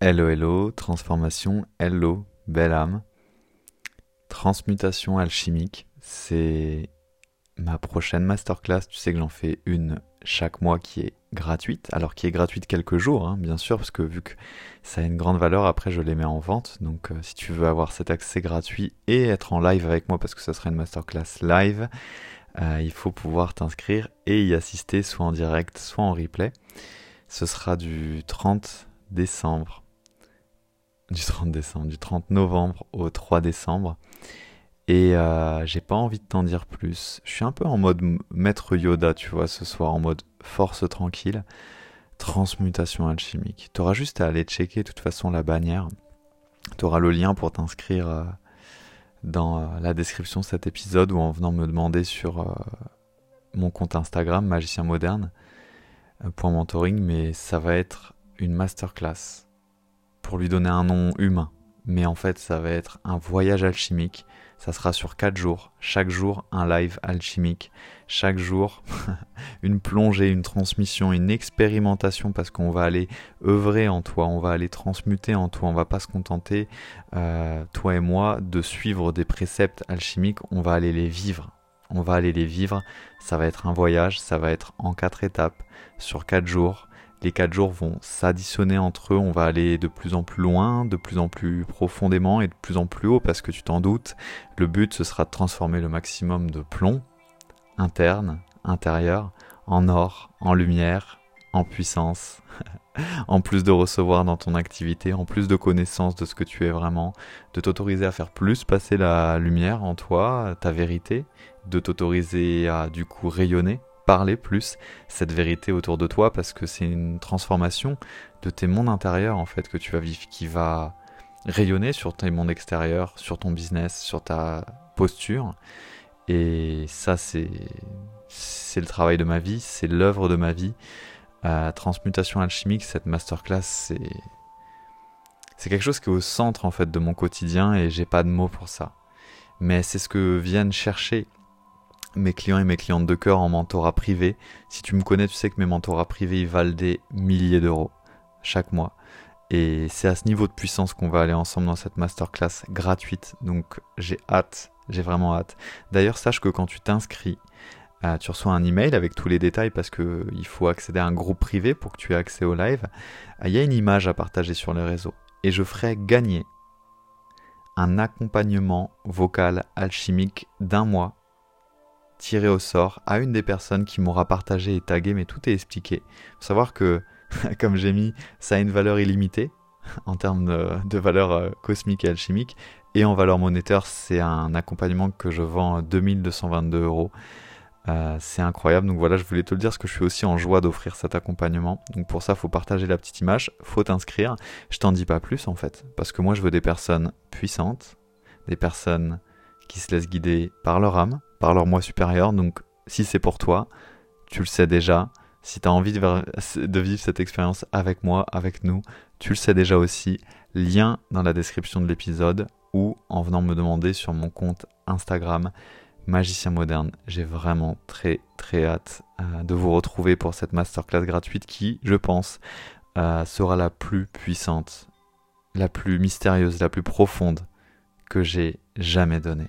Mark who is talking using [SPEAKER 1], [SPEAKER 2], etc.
[SPEAKER 1] Hello hello, transformation, hello, belle âme. Transmutation alchimique, c'est ma prochaine masterclass. Tu sais que j'en fais une chaque mois qui est gratuite, alors qui est gratuite quelques jours, hein, bien sûr, parce que vu que ça a une grande valeur, après je les mets en vente. Donc euh, si tu veux avoir cet accès gratuit et être en live avec moi, parce que ça sera une masterclass live, euh, il faut pouvoir t'inscrire et y assister soit en direct, soit en replay. Ce sera du 30 décembre du 30 décembre, du 30 novembre au 3 décembre. Et euh, j'ai pas envie de t'en dire plus. Je suis un peu en mode maître Yoda, tu vois, ce soir, en mode force tranquille, transmutation alchimique. T'auras juste à aller checker de toute façon la bannière. T'auras le lien pour t'inscrire euh, dans euh, la description de cet épisode ou en venant me demander sur mon compte Instagram, magicien moderne, point mentoring, mais ça va être une masterclass pour lui donner un nom humain. Mais en fait, ça va être un voyage alchimique. Ça sera sur 4 jours. Chaque jour, un live alchimique. Chaque jour, une plongée, une transmission, une expérimentation parce qu'on va aller œuvrer en toi, on va aller transmuter en toi. On va pas se contenter, euh, toi et moi, de suivre des préceptes alchimiques. On va aller les vivre. On va aller les vivre. Ça va être un voyage. Ça va être en 4 étapes sur 4 jours les quatre jours vont s'additionner entre eux, on va aller de plus en plus loin, de plus en plus profondément et de plus en plus haut parce que tu t'en doutes, le but ce sera de transformer le maximum de plomb interne, intérieur, en or, en lumière, en puissance, en plus de recevoir dans ton activité, en plus de connaissance de ce que tu es vraiment, de t'autoriser à faire plus passer la lumière en toi, ta vérité, de t'autoriser à du coup rayonner parler plus cette vérité autour de toi parce que c'est une transformation de tes mondes intérieurs en fait que tu vas vivre qui va rayonner sur tes mondes extérieurs, sur ton business, sur ta posture. Et ça, c'est, c'est le travail de ma vie, c'est l'œuvre de ma vie. Euh, transmutation alchimique, cette masterclass, c'est, c'est quelque chose qui est au centre en fait de mon quotidien et j'ai pas de mots pour ça. Mais c'est ce que viennent chercher mes clients et mes clientes de cœur en mentorat privé. Si tu me connais, tu sais que mes mentorats privés ils valent des milliers d'euros chaque mois. Et c'est à ce niveau de puissance qu'on va aller ensemble dans cette masterclass gratuite. Donc j'ai hâte, j'ai vraiment hâte. D'ailleurs, sache que quand tu t'inscris, euh, tu reçois un email avec tous les détails parce qu'il faut accéder à un groupe privé pour que tu aies accès au live. Euh, il y a une image à partager sur les réseaux. Et je ferai gagner un accompagnement vocal alchimique d'un mois tiré au sort à une des personnes qui m'aura partagé et tagué, mais tout est expliqué. Faut savoir que, comme j'ai mis, ça a une valeur illimitée en termes de, valeur euh, cosmique et alchimique, et en valeur monétaire, c'est un accompagnement que je vends 2222 euros. Euh, c'est incroyable, donc voilà, je voulais te le dire parce que je suis aussi en joie d'offrir cet accompagnement. Donc pour ça, faut partager la petite image, faut t'inscrire. Je t'en dis pas plus en fait, parce que moi je veux des personnes puissantes, des personnes qui se laissent guider par leur âme, par leur moi supérieur. Donc si c'est pour toi, tu le sais déjà. Si tu as envie de, vivre cette expérience avec moi, avec nous, tu le sais déjà aussi. Lien dans la description de l'épisode ou en venant me demander sur mon compte Instagram Magicien Moderne. J'ai vraiment très très hâte euh, de vous retrouver pour cette masterclass gratuite qui, je pense, euh, sera la plus puissante, la plus mystérieuse, la plus profonde que j'ai jamais donnée.